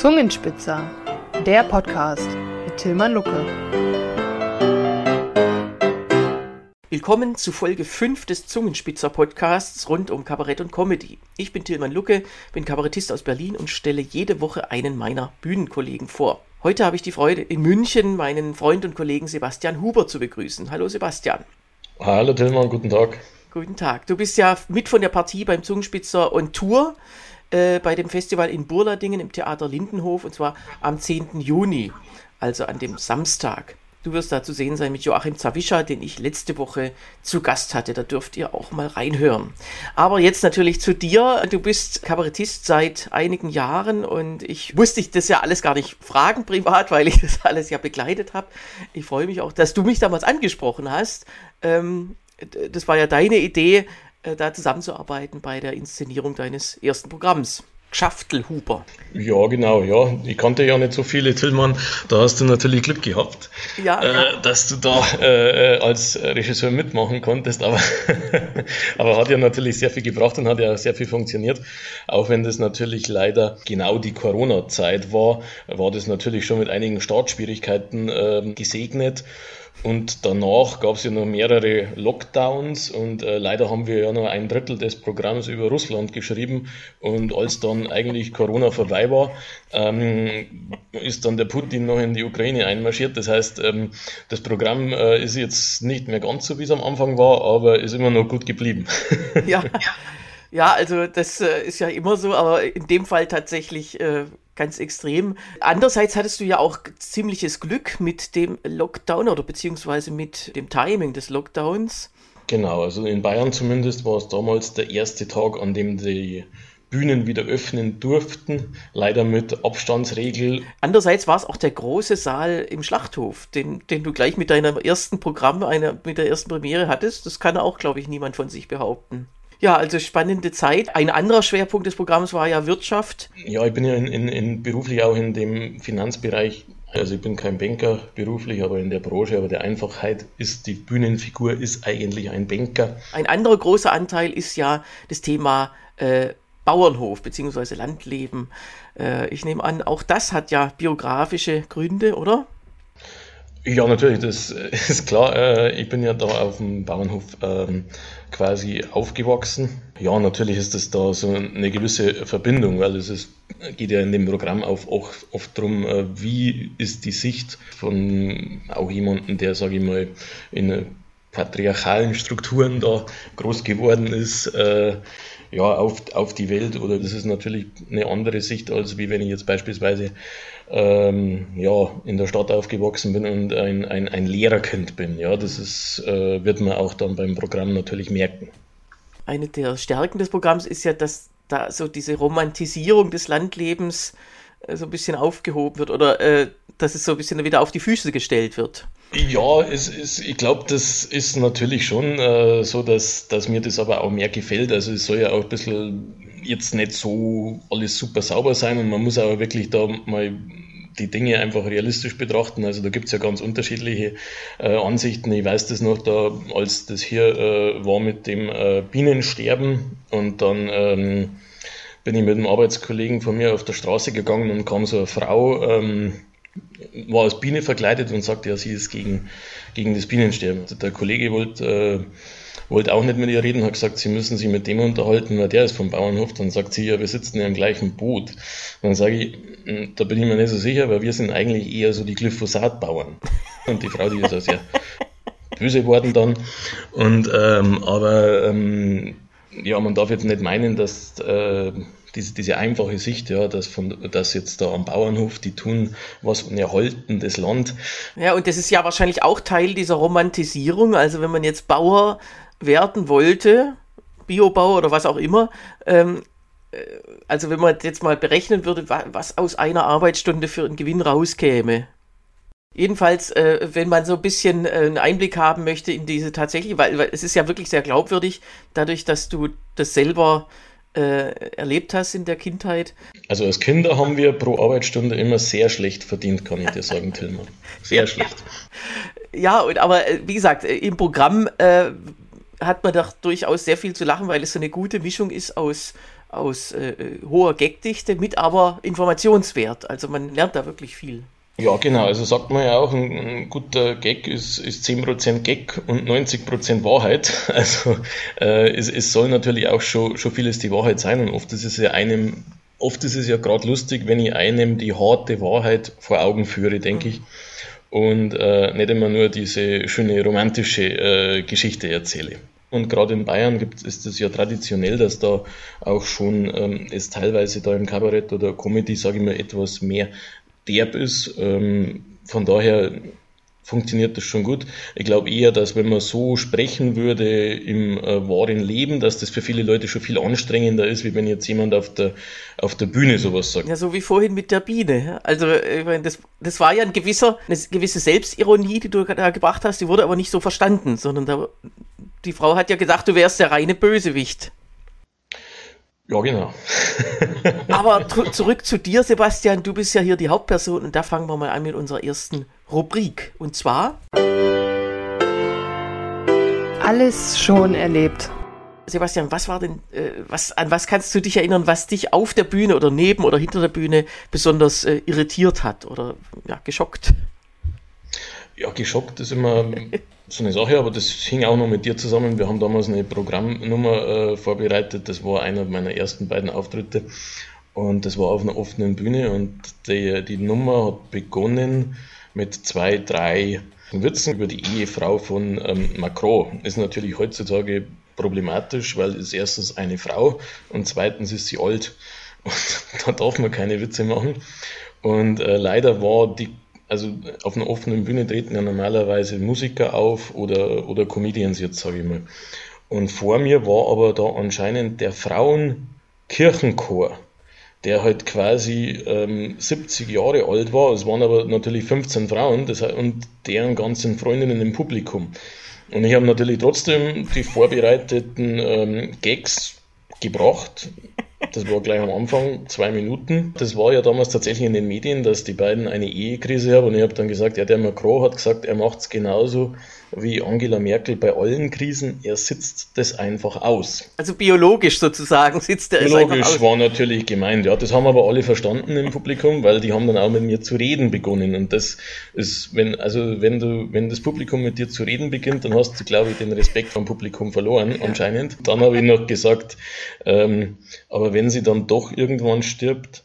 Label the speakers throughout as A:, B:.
A: Zungenspitzer, der Podcast mit Tilman Lucke.
B: Willkommen zu Folge 5 des Zungenspitzer Podcasts rund um Kabarett und Comedy. Ich bin Tilman Lucke, bin Kabarettist aus Berlin und stelle jede Woche einen meiner Bühnenkollegen vor. Heute habe ich die Freude, in München meinen Freund und Kollegen Sebastian Huber zu begrüßen. Hallo Sebastian.
C: Hallo Tilman, guten Tag.
B: Guten Tag. Du bist ja mit von der Partie beim Zungenspitzer on Tour äh, bei dem Festival in Burladingen im Theater Lindenhof und zwar am 10. Juni, also an dem Samstag. Du wirst da zu sehen sein mit Joachim Zawischa, den ich letzte Woche zu Gast hatte. Da dürft ihr auch mal reinhören. Aber jetzt natürlich zu dir. Du bist Kabarettist seit einigen Jahren und ich musste dich das ja alles gar nicht fragen privat, weil ich das alles ja begleitet habe. Ich freue mich auch, dass du mich damals angesprochen hast. Ähm, das war ja deine Idee, da zusammenzuarbeiten bei der Inszenierung deines ersten Programms. Schaftelhuber.
C: Ja, genau, ja. Ich kannte ja nicht so viele, Tillmann. Da hast du natürlich Glück gehabt, ja, äh, ja. dass du da äh, äh als Regisseur mitmachen konntest. Aber, aber hat ja natürlich sehr viel gebracht und hat ja sehr viel funktioniert. Auch wenn das natürlich leider genau die Corona-Zeit war, war das natürlich schon mit einigen Startschwierigkeiten äh, gesegnet. Und danach gab es ja noch mehrere Lockdowns und äh, leider haben wir ja noch ein Drittel des Programms über Russland geschrieben. Und als dann eigentlich Corona vorbei war, ähm, ist dann der Putin noch in die Ukraine einmarschiert. Das heißt, ähm, das Programm äh, ist jetzt nicht mehr ganz so, wie es am Anfang war, aber ist immer noch gut geblieben.
B: Ja. Ja, also das äh, ist ja immer so, aber in dem Fall tatsächlich äh, ganz extrem. Andererseits hattest du ja auch ziemliches Glück mit dem Lockdown oder beziehungsweise mit dem Timing des Lockdowns.
C: Genau, also in Bayern zumindest war es damals der erste Tag, an dem die Bühnen wieder öffnen durften, leider mit Abstandsregel.
B: Andererseits war es auch der große Saal im Schlachthof, den, den du gleich mit deinem ersten Programm, einer, mit der ersten Premiere hattest. Das kann auch, glaube ich, niemand von sich behaupten. Ja, also spannende Zeit. Ein anderer Schwerpunkt des Programms war ja Wirtschaft.
C: Ja, ich bin ja in, in, in beruflich auch in dem Finanzbereich also ich bin kein Banker beruflich, aber in der Branche, aber der Einfachheit ist die Bühnenfigur ist eigentlich ein Banker.
B: Ein anderer großer Anteil ist ja das Thema äh, Bauernhof bzw. Landleben. Äh, ich nehme an, auch das hat ja biografische Gründe, oder?
C: Ja, natürlich, das ist klar. Äh, ich bin ja da auf dem Bauernhof ähm, quasi aufgewachsen. Ja, natürlich ist das da so eine gewisse Verbindung, weil es ist, geht ja in dem Programm auch oft darum, äh, wie ist die Sicht von auch jemandem, der, sage ich mal, in patriarchalen Strukturen da groß geworden ist, äh, ja, auf, auf die Welt. Oder das ist natürlich eine andere Sicht, als wie wenn ich jetzt beispielsweise ähm, ja, in der Stadt aufgewachsen bin und ein, ein, ein Lehrerkind bin. Ja, das ist, äh, wird man auch dann beim Programm natürlich merken.
B: Eine der Stärken des Programms ist ja, dass da so diese Romantisierung des Landlebens äh, so ein bisschen aufgehoben wird oder äh, dass es so ein bisschen wieder auf die Füße gestellt wird.
C: Ja, es ist, ich glaube, das ist natürlich schon äh, so, dass, dass mir das aber auch mehr gefällt. Also es soll ja auch ein bisschen jetzt nicht so alles super sauber sein und man muss aber wirklich da mal die Dinge einfach realistisch betrachten. Also da gibt es ja ganz unterschiedliche äh, Ansichten. Ich weiß das noch, da als das hier äh, war mit dem äh, Bienensterben und dann ähm, bin ich mit einem Arbeitskollegen von mir auf der Straße gegangen und kam so eine Frau, ähm, war als Biene verkleidet und sagte, ja, sie ist gegen, gegen das Bienensterben. Der Kollege wollte äh, wollte auch nicht mit ihr reden, hat gesagt, sie müssen sich mit dem unterhalten, weil der ist vom Bauernhof. Dann sagt sie, ja, wir sitzen ja im gleichen Boot. dann sage ich, hm, da bin ich mir nicht so sicher, weil wir sind eigentlich eher so die Glyphosat-Bauern. Und die Frau, die ist ja sehr böse geworden dann. Und ähm, aber ähm, ja, man darf jetzt nicht meinen, dass äh, diese, diese einfache Sicht, ja, dass, von, dass jetzt da am Bauernhof, die tun was und erhalten das Land.
B: Ja, und das ist ja wahrscheinlich auch Teil dieser Romantisierung. Also wenn man jetzt Bauer werden wollte, Biobau oder was auch immer, ähm, äh, also wenn man jetzt mal berechnen würde, was aus einer Arbeitsstunde für einen Gewinn rauskäme. Jedenfalls, äh, wenn man so ein bisschen äh, einen Einblick haben möchte in diese tatsächlich, weil, weil, es ist ja wirklich sehr glaubwürdig, dadurch, dass du das selber äh, erlebt hast in der Kindheit.
C: Also als Kinder haben wir pro Arbeitsstunde immer sehr schlecht verdient, kann ich dir sagen, Tilman. Sehr schlecht.
B: Ja, und, aber äh, wie gesagt, äh, im Programm äh, hat man doch durchaus sehr viel zu lachen, weil es so eine gute Mischung ist aus aus äh, hoher Gagdichte mit aber Informationswert. Also man lernt da wirklich viel.
C: Ja, genau. Also sagt man ja auch, ein, ein guter Gag ist, ist 10% Gag und 90% Wahrheit. Also äh, es, es soll natürlich auch schon, schon vieles die Wahrheit sein und oft ist es ja einem, oft ist es ja gerade lustig, wenn ich einem die harte Wahrheit vor Augen führe, denke ich. Und äh, nicht immer nur diese schöne romantische äh, Geschichte erzähle. Und gerade in Bayern gibt, ist es ja traditionell, dass da auch schon ähm, es teilweise da im Kabarett oder Comedy, sage ich mal, etwas mehr derb ist. Ähm, von daher funktioniert das schon gut. Ich glaube eher, dass wenn man so sprechen würde im äh, wahren Leben, dass das für viele Leute schon viel anstrengender ist, wie wenn jetzt jemand auf der, auf der Bühne sowas sagt.
B: Ja, so wie vorhin mit der Biene. Also, ich meine, das, das war ja ein gewisser, eine gewisse Selbstironie, die du da gebracht hast, die wurde aber nicht so verstanden, sondern da, die Frau hat ja gesagt, du wärst der reine Bösewicht.
C: Ja, genau.
B: Aber zurück zu dir, Sebastian. Du bist ja hier die Hauptperson und da fangen wir mal an mit unserer ersten Rubrik. Und zwar.
A: Alles schon erlebt.
B: Sebastian, was war denn, äh, was, an was kannst du dich erinnern, was dich auf der Bühne oder neben oder hinter der Bühne besonders äh, irritiert hat oder ja, geschockt?
C: Ja, geschockt ist immer so eine Sache, aber das hing auch noch mit dir zusammen. Wir haben damals eine Programmnummer äh, vorbereitet. Das war einer meiner ersten beiden Auftritte. Und das war auf einer offenen Bühne und die, die Nummer hat begonnen mit zwei, drei Witzen über die Ehefrau von ähm, Macron. Ist natürlich heutzutage problematisch, weil es erstens eine Frau und zweitens ist sie alt. Und da darf man keine Witze machen. Und äh, leider war die also auf einer offenen Bühne treten ja normalerweise Musiker auf oder, oder Comedians jetzt, sage ich mal. Und vor mir war aber da anscheinend der Frauenkirchenchor, der halt quasi ähm, 70 Jahre alt war. Es waren aber natürlich 15 Frauen das, und deren ganzen Freundinnen im Publikum. Und ich habe natürlich trotzdem die vorbereiteten ähm, Gags gebracht das war gleich am Anfang, zwei Minuten. Das war ja damals tatsächlich in den Medien, dass die beiden eine Ehekrise haben. Und ich habe dann gesagt, ja, der Macron hat gesagt, er macht es genauso wie Angela Merkel bei allen Krisen, er sitzt das einfach aus.
B: Also biologisch sozusagen sitzt er
C: biologisch es einfach aus. war natürlich gemeint, ja. Das haben aber alle verstanden im Publikum, weil die haben dann auch mit mir zu reden begonnen. Und das ist, wenn, also wenn du, wenn das Publikum mit dir zu reden beginnt, dann hast du, glaube ich, den Respekt vom Publikum verloren, ja. anscheinend. Dann habe ich noch gesagt, ähm, aber wenn sie dann doch irgendwann stirbt,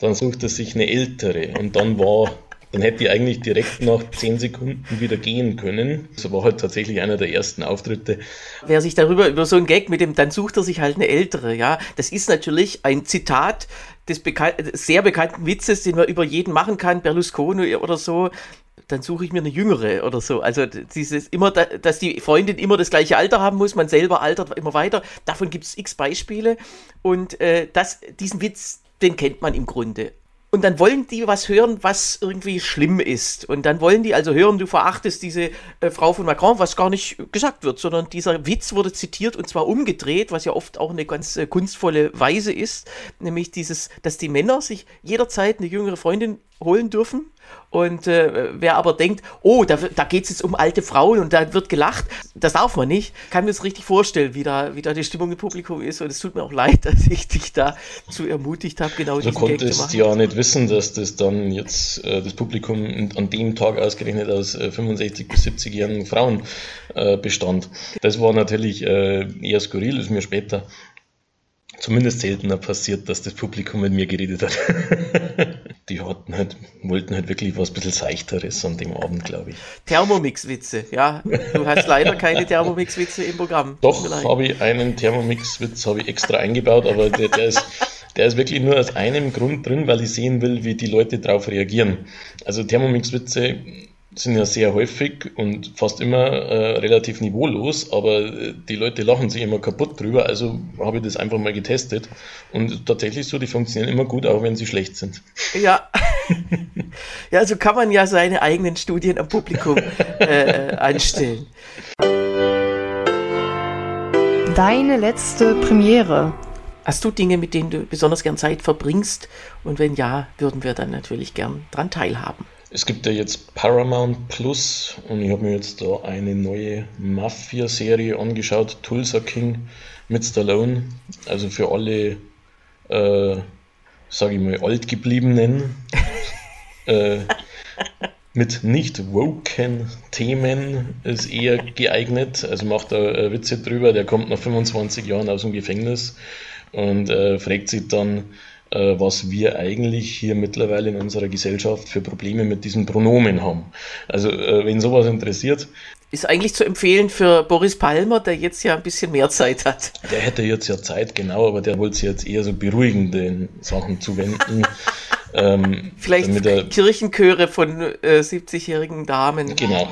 C: dann sucht er sich eine ältere. Und dann war dann hätte ich eigentlich direkt nach zehn Sekunden wieder gehen können. Das war halt tatsächlich einer der ersten Auftritte.
B: Wer sich darüber, über so einen Gag mit dem, dann sucht er sich halt eine ältere, ja. Das ist natürlich ein Zitat des bekan sehr bekannten Witzes, den man über jeden machen kann, Berlusconi oder so dann suche ich mir eine jüngere oder so. Also dieses immer, dass die Freundin immer das gleiche Alter haben muss, man selber altert immer weiter. Davon gibt es x Beispiele. Und äh, das, diesen Witz, den kennt man im Grunde. Und dann wollen die was hören, was irgendwie schlimm ist. Und dann wollen die also hören, du verachtest diese äh, Frau von Macron, was gar nicht gesagt wird, sondern dieser Witz wurde zitiert und zwar umgedreht, was ja oft auch eine ganz äh, kunstvolle Weise ist. Nämlich dieses, dass die Männer sich jederzeit eine jüngere Freundin holen dürfen und äh, wer aber denkt, oh, da, da geht es jetzt um alte Frauen und da wird gelacht, das darf man nicht. Kann mir das richtig vorstellen, wie da, wie da die Stimmung im Publikum ist. Und es tut mir auch leid, dass ich dich da zu ermutigt habe, genau
C: Du konntest ja nicht wissen, dass das dann jetzt äh, das Publikum an dem Tag ausgerechnet aus äh, 65 bis 70-jährigen Frauen äh, bestand. Das war natürlich äh, eher skurril, ist mir später zumindest seltener passiert, dass das Publikum mit mir geredet hat. die hatten halt, wollten halt wirklich was ein bisschen Seichteres an dem Abend, glaube ich.
B: Thermomix-Witze, ja. Du hast leider keine Thermomix-Witze im Programm.
C: Doch, habe ich einen Thermomix-Witz ich extra eingebaut, aber der, der, ist, der ist wirklich nur aus einem Grund drin, weil ich sehen will, wie die Leute darauf reagieren. Also Thermomix-Witze sind ja sehr häufig und fast immer äh, relativ niveaulos, aber äh, die Leute lachen sich immer kaputt drüber, also habe ich das einfach mal getestet und tatsächlich so, die funktionieren immer gut, auch wenn sie schlecht sind.
B: Ja, ja, so also kann man ja seine eigenen Studien am Publikum äh, einstellen.
A: Deine letzte Premiere.
B: Hast du Dinge, mit denen du besonders gern Zeit verbringst? Und wenn ja, würden wir dann natürlich gern dran teilhaben.
C: Es gibt ja jetzt Paramount Plus und ich habe mir jetzt da eine neue Mafia-Serie angeschaut, Tulsa King mit Stallone. Also für alle äh, sage ich mal, altgebliebenen, äh, mit nicht woken Themen ist eher geeignet. Also macht da äh, Witze drüber, der kommt nach 25 Jahren aus dem Gefängnis und äh, fragt sich dann, was wir eigentlich hier mittlerweile in unserer Gesellschaft für Probleme mit diesen Pronomen haben. Also äh, wenn sowas interessiert.
B: Ist eigentlich zu empfehlen für Boris Palmer, der jetzt ja ein bisschen mehr Zeit hat.
C: Der hätte jetzt ja Zeit, genau, aber der wollte sich jetzt eher so beruhigende Sachen zuwenden.
B: Ähm, Vielleicht er, Kirchenchöre von äh, 70-jährigen Damen.
C: Genau,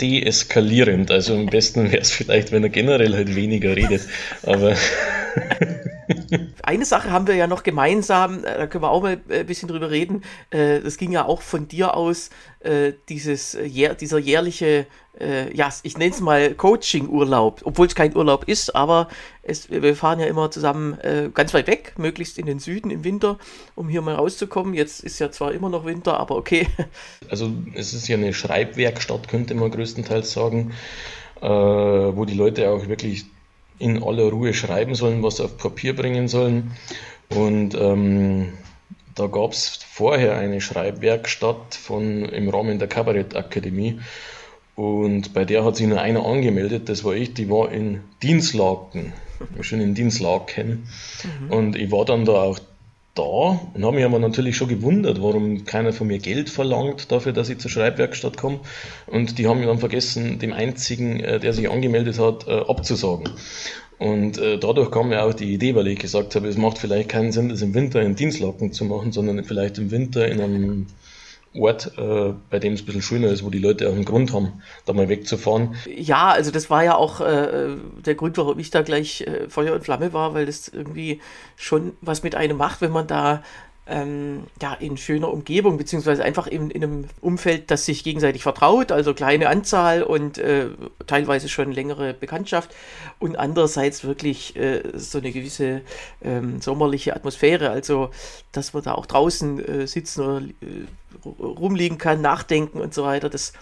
C: deeskalierend. Also am besten wäre es vielleicht, wenn er generell halt weniger redet. Aber
B: Eine Sache haben wir ja noch gemeinsam, äh, da können wir auch mal äh, ein bisschen drüber reden. Äh, das ging ja auch von dir aus, dieses, dieser jährliche, ja, ich nenne es mal Coaching-Urlaub, obwohl es kein Urlaub ist, aber es, wir fahren ja immer zusammen ganz weit weg, möglichst in den Süden im Winter, um hier mal rauszukommen. Jetzt ist ja zwar immer noch Winter, aber okay.
C: Also es ist ja eine Schreibwerkstatt, könnte man größtenteils sagen, wo die Leute auch wirklich in aller Ruhe schreiben sollen, was auf Papier bringen sollen. Und ähm, da gab es vorher eine Schreibwerkstatt von, im Rahmen der Kabarettakademie. Und bei der hat sich nur einer angemeldet, das war ich, die war in Dienstlaken, schon in Dienstlaken. Mhm. Und ich war dann da auch da und habe mich aber natürlich schon gewundert, warum keiner von mir Geld verlangt dafür, dass ich zur Schreibwerkstatt komme. Und die haben mir dann vergessen, dem einzigen, äh, der sich angemeldet hat, äh, abzusagen. Und äh, dadurch kam mir auch die Idee, weil ich gesagt habe, es macht vielleicht keinen Sinn, das im Winter in Dienstlaken zu machen, sondern vielleicht im Winter in einem Ort, äh, bei dem es ein bisschen schöner ist, wo die Leute auch einen Grund haben, da mal wegzufahren.
B: Ja, also das war ja auch äh, der Grund, warum ich da gleich äh, Feuer und Flamme war, weil das irgendwie schon was mit einem macht, wenn man da ähm, ja, in schöner Umgebung, beziehungsweise einfach in, in, einem Umfeld, das sich gegenseitig vertraut, also kleine Anzahl und äh, teilweise schon längere Bekanntschaft und andererseits wirklich äh, so eine gewisse ähm, sommerliche Atmosphäre, also dass man da auch draußen äh, sitzen oder äh, rumliegen kann, nachdenken und so weiter, das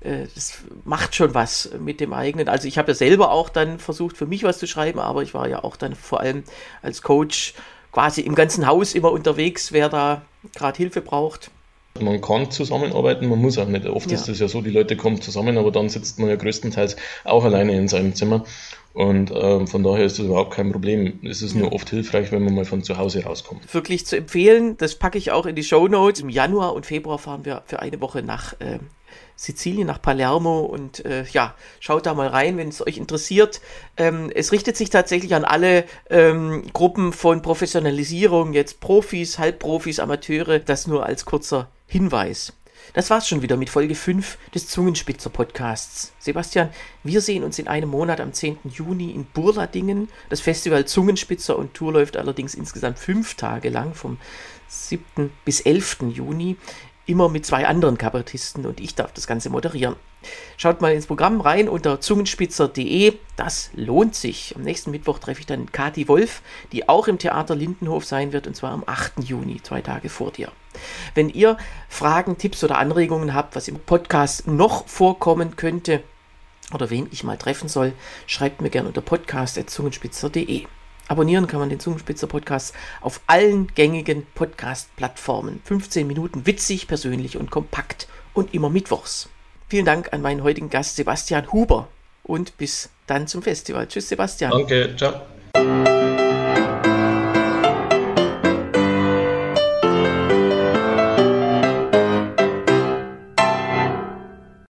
B: äh, das macht schon was mit dem eigenen. Also ich habe ja selber auch dann versucht, für mich was zu schreiben, aber ich war ja auch dann vor allem als Coach quasi im ganzen Haus immer unterwegs, wer da gerade Hilfe braucht.
C: Man kann zusammenarbeiten, man muss auch nicht. Oft ja. ist es ja so, die Leute kommen zusammen, aber dann sitzt man ja größtenteils auch alleine in seinem Zimmer. Und ähm, von daher ist das überhaupt kein Problem. Es ist nur oft hilfreich, wenn man mal von zu Hause rauskommt.
B: Wirklich zu empfehlen, das packe ich auch in die Show Notes. Im Januar und Februar fahren wir für eine Woche nach äh, Sizilien, nach Palermo und äh, ja, schaut da mal rein, wenn es euch interessiert. Ähm, es richtet sich tatsächlich an alle ähm, Gruppen von Professionalisierung, jetzt Profis, Halbprofis, Amateure, das nur als kurzer Hinweis. Das war's schon wieder mit Folge 5 des Zungenspitzer Podcasts. Sebastian, wir sehen uns in einem Monat am 10. Juni in Burladingen. Das Festival Zungenspitzer und Tour läuft allerdings insgesamt fünf Tage lang, vom 7. bis 11. Juni immer mit zwei anderen Kabarettisten und ich darf das Ganze moderieren. Schaut mal ins Programm rein unter zungenspitzer.de. Das lohnt sich. Am nächsten Mittwoch treffe ich dann Kati Wolf, die auch im Theater Lindenhof sein wird, und zwar am 8. Juni, zwei Tage vor dir. Wenn ihr Fragen, Tipps oder Anregungen habt, was im Podcast noch vorkommen könnte oder wen ich mal treffen soll, schreibt mir gerne unter podcast.zungenspitzer.de. Abonnieren kann man den Zungenspitzer Podcast auf allen gängigen Podcast-Plattformen. 15 Minuten witzig, persönlich und kompakt und immer mittwochs. Vielen Dank an meinen heutigen Gast Sebastian Huber und bis dann zum Festival. Tschüss, Sebastian.
C: Danke, ciao.